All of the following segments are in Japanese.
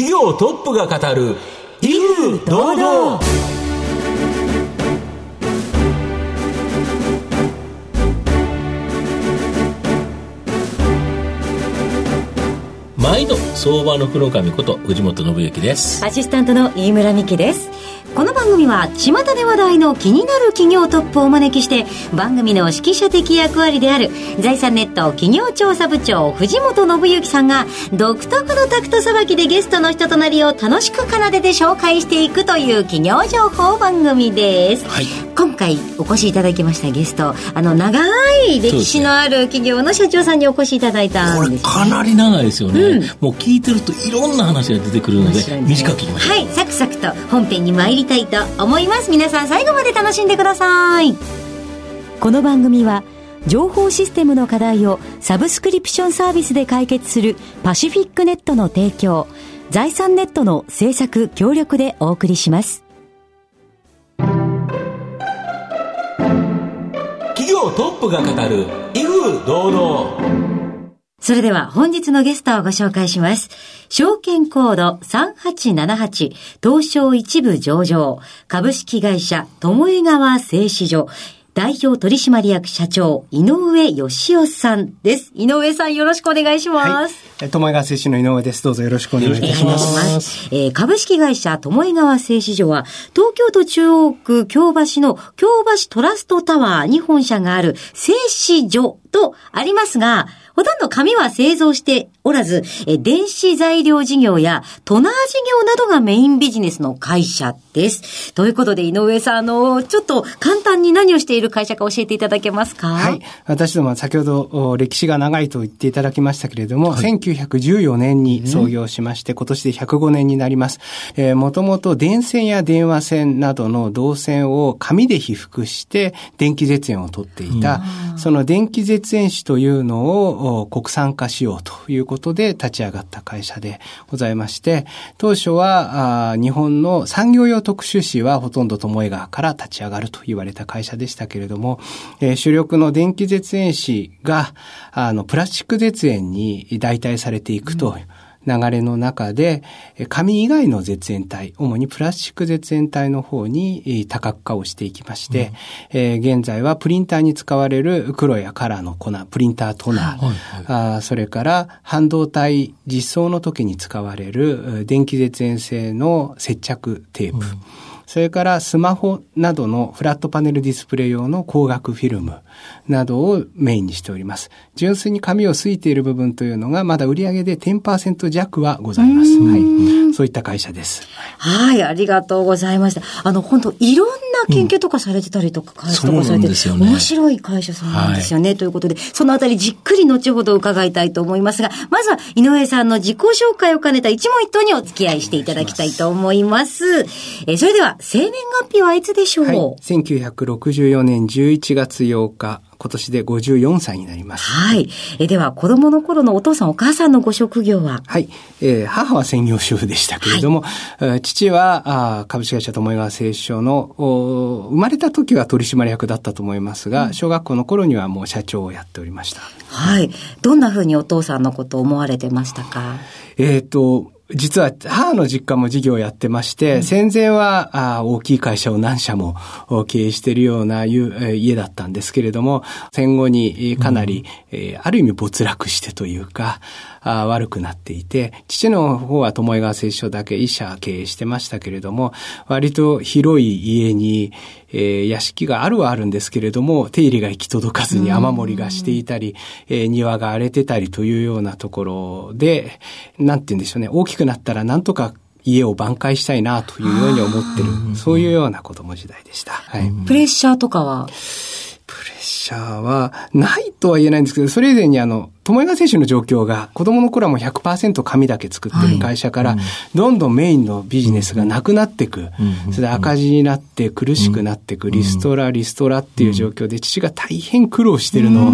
企業トップが語る威風堂々。毎度相場の福の神こと藤本信之です。アシスタントの飯村美希ですこの番組は巷で話題の気になる企業トップをお招きして番組の指揮者的役割である財産ネット企業調査部長藤本信之さんが独特のタクトさばきでゲストの人となりを楽しく奏でて紹介していくという企業情報番組です、はい、今回お越しいただきましたゲストあの長い歴史のある企業の社長さんにお越しいただいたんです、ね、かなり長いですよね、うん、もう聞いてるといろんな話が出てくるので短く聞きましょう。はいサクサクと本編に参りりたいと思います。皆さん最後まで楽しんでください。この番組は情報システムの課題をサブスクリプションサービスで解決するパシフィックネットの提供財産ネットの制作協力でお送りします。企業トップが語る威風堂々。それでは本日のゲストをご紹介します。証券コード3878東証一部上場株式会社友江川製糸所代表取締役社長、井上義雄さんです。井上さんよろしくお願いします。はい、友江川製紙の井上です。どうぞよろしくお願いいたします。えー、株式会社友江川製紙所は、東京都中央区京橋の京橋トラストタワーに本社がある製紙所とありますが、ほとんど紙は製造しておらず、え電子材料事業やトナー事業などがメインビジネスの会社です。ということで、井上さん、あの、ちょっと簡単に何をしている会社か教えていただけますか？はい。私ども先ほど歴史が長いと言っていただきましたけれども、はい、1914年に創業しまして、今年で105年になります。えー、もともと電線や電話線などの導線を紙で被覆して電気絶縁を取っていた、その電気絶縁紙というのを国産化しようということで立ち上がった会社でございまして、当初は日本の産業用特殊紙はほとんど巴川から立ち上がると言われた会社でしたけれども、え、主力の電気絶縁紙が、あの、プラスチック絶縁に代替されていくと、うん流れの中で、紙以外の絶縁体、主にプラスチック絶縁体の方に多角化をしていきまして、うん、えー、現在はプリンターに使われる黒やカラーの粉、プリンタートナー、はいはい、あそれから半導体実装の時に使われる電気絶縁性の接着テープ、うんそれからスマホなどのフラットパネルディスプレイ用の光学フィルムなどをメインにしております。純粋に紙をすいている部分というのがまだ売上で10%弱はございます。はい。そういった会社です。はい、ありがとうございました。あの、本当いろんな研究とかされてたりとか、開発とかされて、ね、面白い会社さんなんですよね、はい、ということで、そのあたりじっくり後ほど伺いたいと思いますが、まずは井上さんの自己紹介を兼ねた一問一答にお付き合いしていただきたいと思います。えそれでは、生年月日はいつでしょう、はい、1964年11月8日、今年で54歳になります。はい。えでは、子供の頃のお父さんお母さんのご職業は？はい。えー、母は専業主婦でしたけれども、はい、父はあ株式会社友川製書のお、生まれた時は取締役だったと思いますが、うん、小学校の頃にはもう社長をやっておりました。はい。どんなふうにお父さんのことを思われてましたか？えっ、と、実は母の実家も事業をやってまして、うん、戦前はあ大きい会社を何社も経営しているような家だったんですけれども、戦後にかなり、うん、えー、ある意味没落してというか、あ悪くなっていて、父の方は友江川製所だけ医者経営してましたけれども、割と広い家に、えー、屋敷があるはあるんですけれども、手入れが行き届かずに雨漏りがしていたり、えー、庭が荒れてたりというようなところで、なんて言うんでしょうね、大きくなったらなんとか家を挽回したいなというように思ってる、そういうような子供時代でした。はい、プレッシャーとかは？プレッシャーはないとは言えないんですけど、それ以前にあの、友川選手の状況が、子供の頃はもう100%紙だけ作ってる会社から、どんどんメインのビジネスがなくなっていく。それで赤字になって苦しくなっていく、リストラ、リストラっていう状況で、父が大変苦労してるのを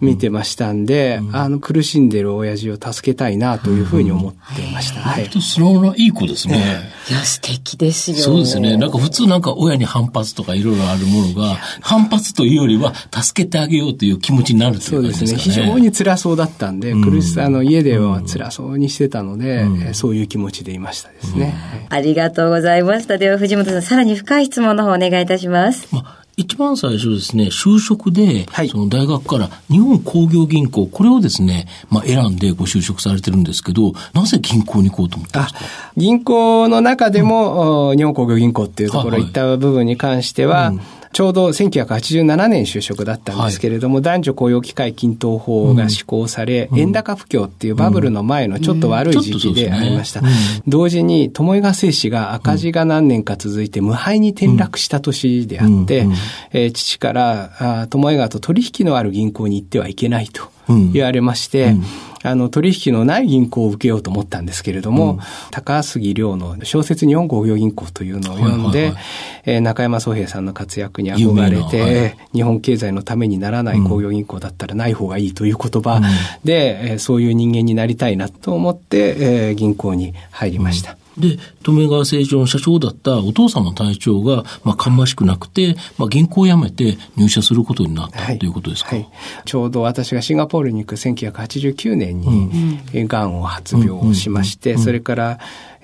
見てましたんで、あの、苦しんでる親父を助けたいなというふうに思ってました。はい。素直ないい子ですね。いや、素敵ですよ。そうですね。なんか普通なんか親に反発とかいろいろあるものが、反発というよりは助けてあげようという気持ちになるということですね。そうですね。非常に辛そうだったんで、苦しさ、あの、家では辛そうにしてたので、えそういう気持ちでいましたですね。ありがとうございました。では、藤本さん、さらに深い質問の方お願いいたします。まあ一番最初ですね、就職で、はい。その大学から日本工業銀行、これをですね、まあ選んでご就職されてるんですけど、なぜ銀行に行こうと思ったんですか？銀行の中でも、お日本工業銀行っていうところはい行った部分に関しては、ちょうど1987年就職だったんですけれども、男女雇用機会均等法が施行され、円高不況っていうバブルの前のちょっと悪い時期でありました。同時に、巴川製紙が赤字が何年か続いて無敗に転落した年であって、えー父から、あ巴川と取引のある銀行に行ってはいけないと言われまして、あの、取引のない銀行を受けようと思ったんですけれども、高杉良の小説日本工業銀行というのを読んで、はいはいはい。えー中山宗平さんの活躍に憧れて、はい日本経済のためにならない工業銀行だったらない方がいいという言葉で、えーそういう人間になりたいなと思って、えー銀行に入りました。で、富川成長の社長だったお父様の隊長が、まあ、芳しくなくて、まあ、銀行を辞めて入社することになった、ということですか、はい。ちょうど私がシンガポールに行く1989年に、えーがんを発病をしまして、それから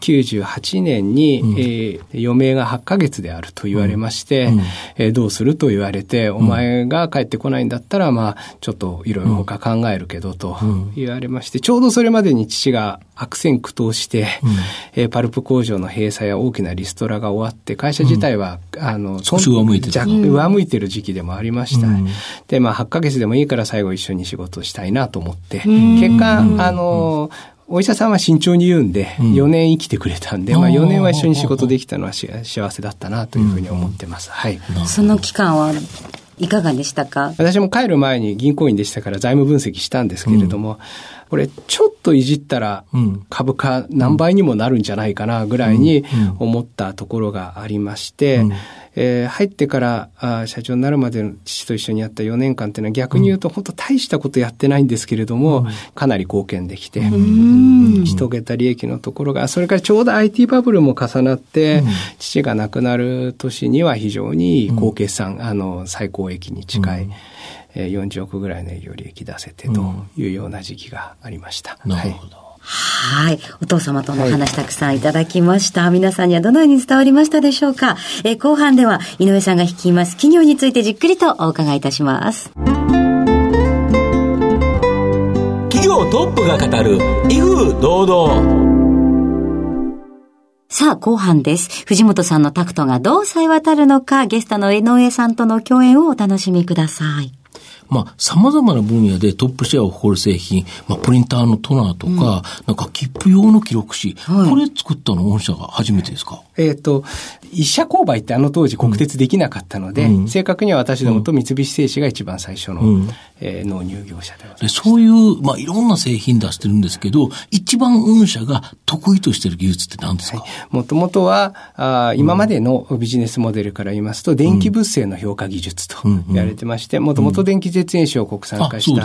98年に、えー余命が8ヶ月であると言われまして、えーどうすると言われて、お前が帰ってこないんだったら、まあ、ちょっといろいろ他考えるけどと言われまして、ちょうどそれまでに父が悪戦苦闘して、えーパルプ工場の閉鎖や大きなリストラが終わって、会社自体は、あの、少し上向いてた若上向いてる時期でもありました。で、まあ、8ヶ月でもいいから最後一緒に仕事をしたいなと思って、結果、あの、お医者さんは慎重に言うんで、4年生きてくれたんで、まあ4年は一緒に仕事できたのはし幸せだったなというふうに思ってます。はい。その期間はいかがでしたか？私も帰る前に銀行員でしたから財務分析したんですけれども、これちょっといじったらうん。株価何倍にもなるんじゃないかなぐらいに思ったところがありまして、えー入ってからあー社長になるまでの父と一緒にやった4年間っていうのは逆に言うと本当大したことやってないんですけれども、かなり貢献できて、一桁利益のところが、それからちょうど IT バブルも重なって、父が亡くなる年には非常に高決算、あの、最高益に近い、えー40億ぐらいの営業利益出せてというような時期がありました。はいなるほど。はい。お父様とのお話たくさんいただきました。皆さんにはどのように伝わりましたでしょうか？えー後半では井上さんが率います企業についてじっくりとお伺いいたします。企業トップが語る、威風堂々。さあ、後半です。藤本さんのタクトがどう冴え渡るのか、ゲストの井上さんとの共演をお楽しみください。まあ、様々な分野でトップシェアを誇る製品、まあ、プリンターのトナーとか、なんか切符用の記録紙、はい。これ作ったの御社が初めてですか？えっ、と、一社購買ってあの当時国鉄できなかったので、正確には私どもと三菱製紙が一番最初の、えー納入業者でございでます。そういう、まあ、いろんな製品出してるんですけど、一番御社が得意としてる技術って何ですか、もともとはあー今までのビジネスモデルから言いますと、電気物性の評価技術と言われてまして、もともと電気絶縁紙を国産化した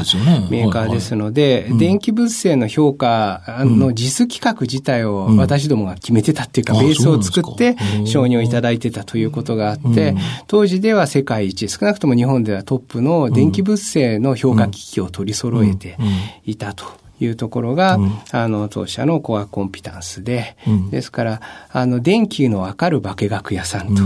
メーカーですので、電気物性の評価の実企画自体を私どもが決めてたっていうか、あベースを作ってですか。承認をいただいてたということがあって、当時では世界一、少なくとも日本ではトップの電気物性の評価機器を取り揃えていたと。いうところが、あの、当社のコアコンピタンスで、ですから、あの、電気のわかる化学屋さんと、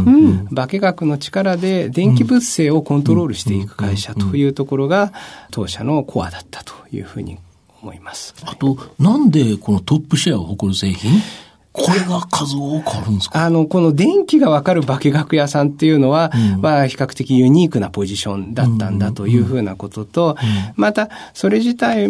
化学の力で電気物性をコントロールしていく会社というところが、当社のコアだったというふうに思います。あと、なんでこのトップシェアを誇る製品？これが数多くあるんですか？あの、この電気がわかる化学屋さんっていうのは、まあ、比較的ユニークなポジションだったんだというふうなことと、また、それ自体、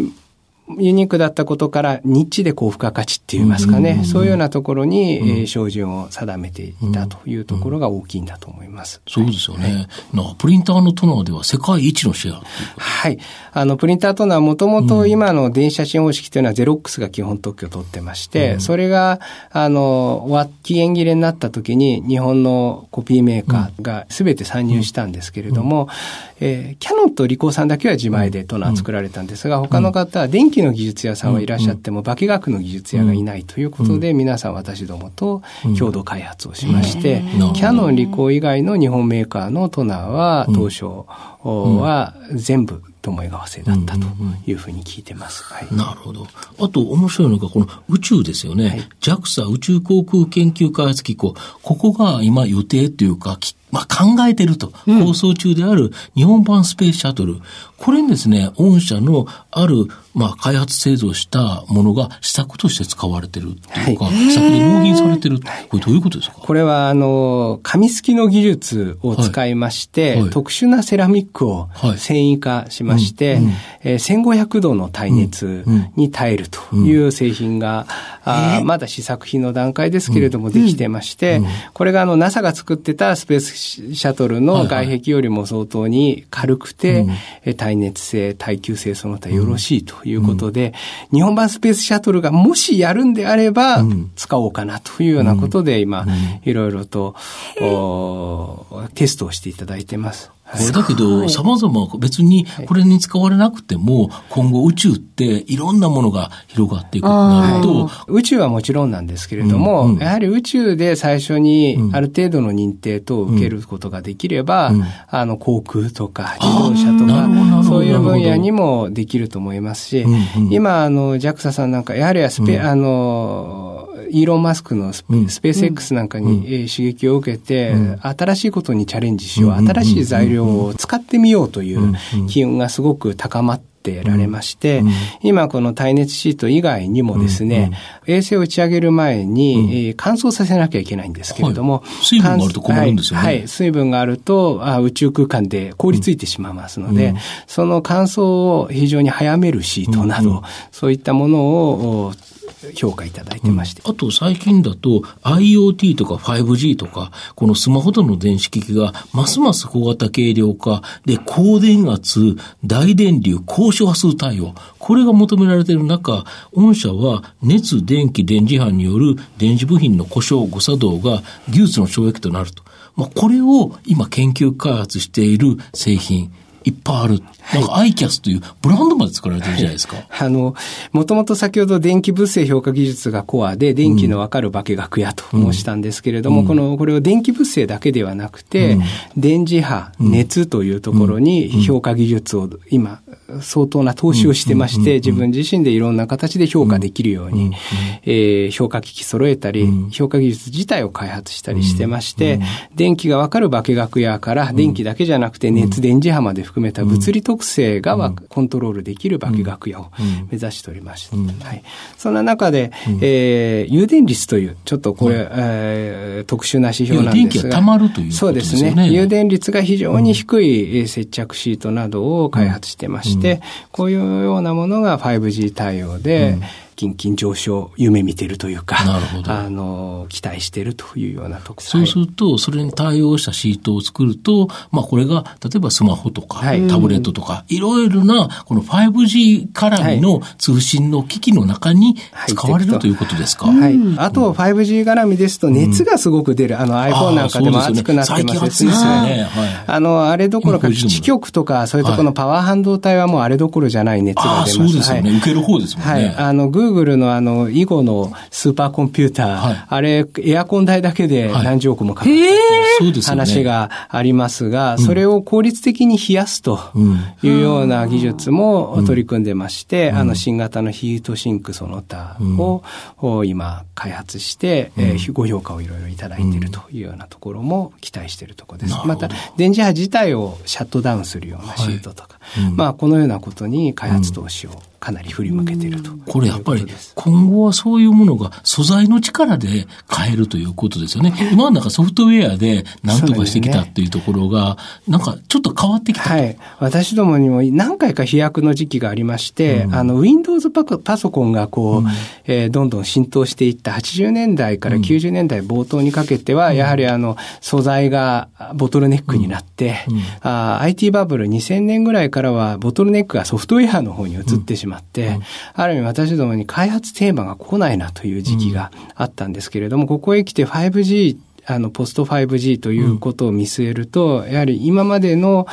ユニークだったことから、ニッチで高付加価値って言いますかね、そういうようなところに、えー標準を定めていたというところが大きいんだと思います。そうですよね。なんかプリンターのトナーでは世界一のシェア。はい。あの、プリンタートナーもともと今の電子写真方式というのはゼロックスが基本特許を取ってまして、それが、あの、期限切れになった時に日本のコピーメーカーが全て参入したんですけれども、えーキャノンとリコーさんだけは自前でトナー作られたんですが、他の方は電気機の技術屋さんはいらっしゃっても、化学の技術屋がいないということで、皆さん私どもと共同開発をしまして、キャノンリコー以外の日本メーカーのトナーは、当初は全部、友江川製だったというふうに聞いてます。はい、なるほど。あと面白いのがこの宇宙ですよね。はい、JAXA 宇宙航空研究開発機構。ここが今予定というか、まあ、考えてると、構想中である日本版スペースシャトル。これにですね、御社のある、まあ、開発製造したものが試作として使われてるっていうか、はい、試作で納品されてる。これどういうことですか？これは、あの、紙すきの技術を使いまして、はい。はい、特殊なセラミックを繊維化しまして、はいうん。えー、1500度の耐熱に耐えるという製品が、うん。うん、あまだ試作品の段階ですけれどもできてまして、これがあの NASA が作ってたスペースシャトルの外壁よりも相当に軽くて、はいはい、耐熱性、耐久性その他よろしいということで、うん、日本版スペースシャトルがもしやるんであれば、使おうかなというようなことで今、いろいろとテストをしていただいてます。これだけど、様々別にこれに使われなくても、今後宇宙っていろんなものが広がっていくとなると、宇宙はもちろんなんですけれども、うんうん、やはり宇宙で最初にある程度の認定等を受けることができれば、うん、あの、航空とか自動車とか、そういう分野にもできると思いますし、うんうん、今、あの、JAXA さんなんか、やはりスペ、あの、イーロン・マスクのスペ,、ース X なんかに、刺激を受けて、新しいことにチャレンジしよう、新しい材料を使ってみようという機運がすごく高まって、られまして、今この耐熱シート以外にもですね、衛星を打ち上げる前に、乾燥させなきゃいけないんですけれども、はい、水分があると困るんですよね。はい、はい、水分があるとあ宇宙空間で凍りついてしまいますので、うん、その乾燥を非常に早めるシートなど、そういったものを評価いただいてまして、うん、あと最近だと IoT とか 5G とか、このスマホとの電子機器がますます小型軽量化で高電圧、大電流、高周波数対応、これが求められている中、御社は熱、電気、電磁波による電子部品の故障、誤作動が技術の障壁となると。まあ、これを今研究開発している製品、いっぱいある。なんかアイキャスというブランドまで作られてるじゃないですか。はい、あの、もともと先ほど電気物性評価技術がコアで、電気のわかる化学やと申したんですけれども、うん、この、これを電気物性だけではなくて、うん、電磁波、熱というところに評価技術を今、相当な投資をしてまして、自分自身でいろんな形で評価できるように、えー、評価機器揃えたり、評価技術自体を開発したりしてまして、電気がわかる化学やから、電気だけじゃなくて熱、電磁波まで含めた物理特性がコントロールできる化学屋を目指しておりまして、はい。そんな中で、えー、誘電率という、ちょっとこれ、えー、特殊な指標なんですが。まるという。そうですね。誘電率が非常に低い接着シートなどを開発してまして、こういうようなものが 5G 対応で、近々上昇、夢見てるというか、なるほどあの、期待してるというような特そうすると、それに対応したシートを作ると、まあこれが、例えばスマホとか、はい、タブレットとか、いろいろな、この 5G 絡みの通信の機器の中に使われるということですか？はい。あと、5G 絡みですと、熱がすごく出る。あの iPhone なんかでも熱くなってますね。ですね。あの、あれどころか、基地局とか、そういうところのパワー半導体はもうあれどころじゃない熱が出ます。そうですよね。受ける方ですもんね。はい。あの、Google のあの、囲碁のスーパーコンピューター、はい、あれ、エアコン代だけで何十億もかかる、はい、話がありますが、それを効率的に冷やすというような技術も取り組んでまして、あの、新型のヒートシンクその他を、今開発して、えー、ご評価をいろいろいただいているというようなところも期待しているところです。また、電磁波自体をシャットダウンするようなシートとか、まあ、このようなことに開発投資をかなり振り向けていると。これやっぱり今後はそういうものが素材の力で変えるということですよね。今はなんかソフトウェアで何とかしてきたっていうところが、なんかちょっと変わってきたはい。私どもにも何回か飛躍の時期がありまして、うん、あの、Windows パソコンがこう、うん、えー、どんどん浸透していった80年代から90年代冒頭にかけては、うん、やはりあの、素材がボトルネックになって、あ IT バブル2000年ぐらいからはボトルネックがソフトウェアの方に移ってしまって、うん、ある意味私どもに開発テーマが来ないなという時期があったんですけれども、ここへ来て 5G あの、ポスト 5G ということを見据えると、うん、やはり今までの、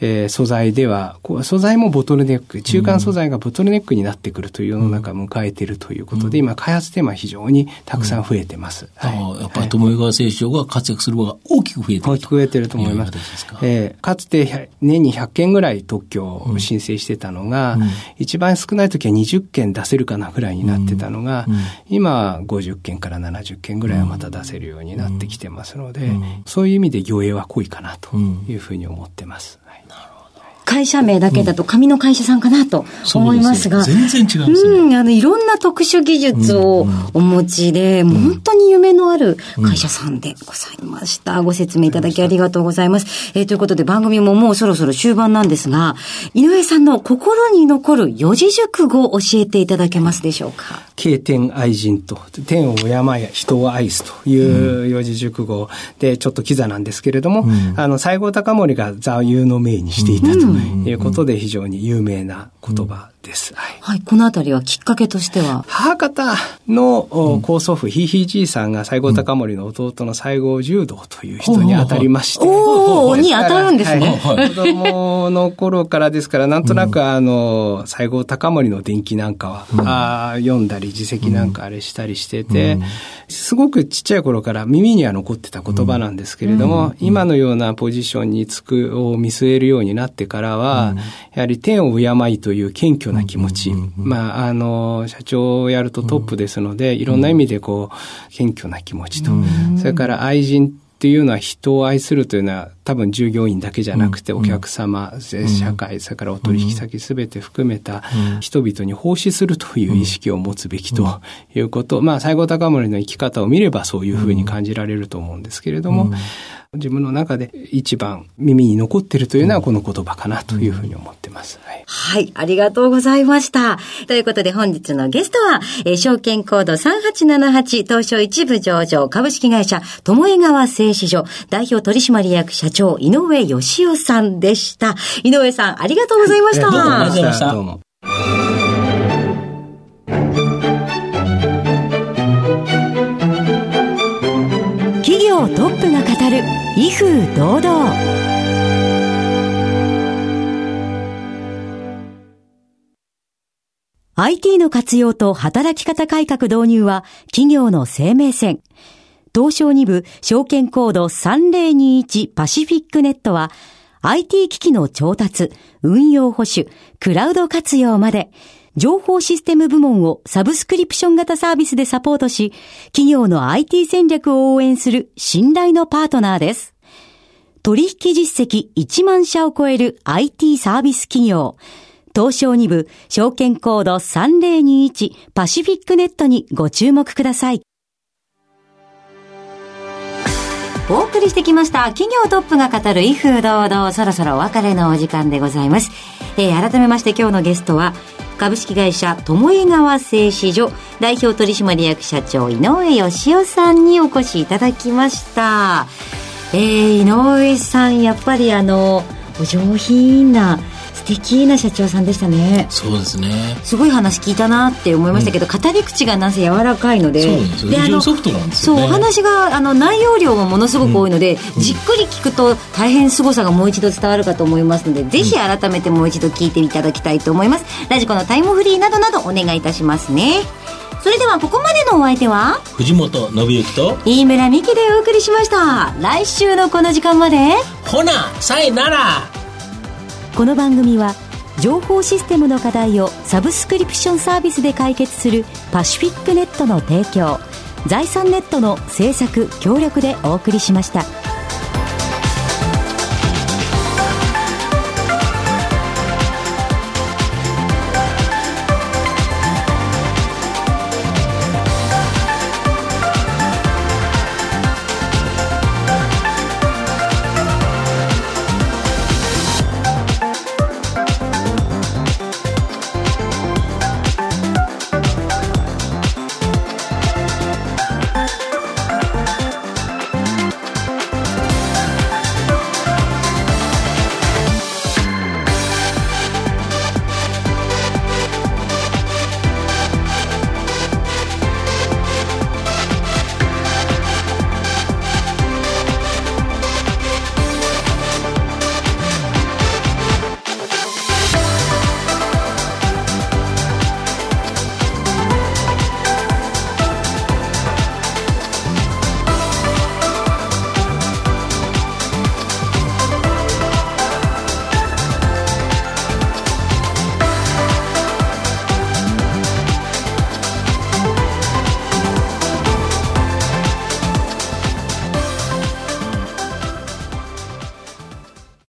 えー、素材では、素材もボトルネック、中間素材がボトルネックになってくるという世の中を迎えているということで、うん、今、開発テーマ非常にたくさん増えてます。はい、やっぱり友川製紙が活躍する場が大きく増えてる大きく増えてると思います。か？えー、かつて年に100件ぐらい特許を申請してたのが、一番少ない時は20件出せるかなぐらいになってたのが、今50件から70件ぐらいはまた出せるようになってきてますので、そういう意味で魚影は濃いかなというふうに思ってます。会社名だけだと紙の会社さんかなと思いますが。全然違いますね。うん、あの、いろんな特殊技術をお持ちで、うん、本当に夢のある会社さんでございました。ご説明いただきありがとうございます。えー、ということで番組ももうそろそろ終盤なんですが、井上さんの心に残る四字熟語を教えていただけますでしょうか？経天愛人と、天を敬や人を愛すという四字熟語で、ちょっとキザなんですけれども、うん、あの、西郷隆盛が座右の銘にしていたということで非常に有名な言葉です。はい。はい、このあたりはきっかけとしては？母方の高祖父、ひいひいじいさんが西郷隆盛の弟の西郷柔道という人に当たりまして。おおに当たるんですね。はい、子供の頃からですから、なんとなくあの、西郷隆盛の伝記なんかは、あ読んだり、自責なんかあれしたりしてて、すごくちっちゃい頃から耳には残ってた言葉なんですけれども、今のようなポジションにつくを見据えるようになってからは、やはり天を敬いという謙虚な気持ち。まあ、あの、社長をやるとトップですので、いろんな意味でこう、謙虚な気持ちと、それから愛人っていうのは人を愛するというのは多分従業員だけじゃなくてお客様、社会、それからお取引先すべて含めた人々に奉仕するという意識を持つべきということ、まあ、西郷隆盛の生き方を見ればそういうふうに感じられると思うんですけれども、自分の中で一番耳に残っているというのはこの言葉かなというふうに思ってます。はい、はい、ありがとうございました。ということで本日のゲストは、えー、証券コード3878東証一部上場株式会社友江川製紙所代表取締役社長井上義雄さんでした。井上さんありがとうございました。ありがとうございました。どうも。語る威風堂々？IT の活用と働き方改革導入は企業の生命線。東証2部証券コード3021パシフィックネットは IT 機器の調達、運用保守、クラウド活用まで情報システム部門をサブスクリプション型サービスでサポートし、企業の IT 戦略を応援する信頼のパートナーです。取引実績1万社を超える IT サービス企業。東証2部証券コード3021パシフィックネットにご注目ください。お送りしてきました。企業トップが語る威風堂々。そろそろお別れのお時間でございます。えー、改めまして今日のゲストは株式会社友江川製紙所代表取締役社長井上義雄さんにお越しいただきました。えー、井上さんやっぱりあのお上品な素敵な社長さんでしたね。そうですね。すごい話聞いたなって思いましたけど、うん、語り口がなぜ柔らかいのでそうであのソフトなんですよ、ね、そうお話があの内容量もものすごく多いので、うん、じっくり聞くと大変凄さがもう一度伝わるかと思いますので、うん、ぜひ改めてもう一度聞いていただきたいと思います。ラジコのタイムフリーなどなどお願いいたしますねそれではここまでのお相手は？藤本信之と飯村美希でお送りしました。来週のこの時間まで。ほなさいなら。この番組は情報システムの課題をサブスクリプションサービスで解決するパシフィックネットの提供財産ネットの制作協力でお送りしました。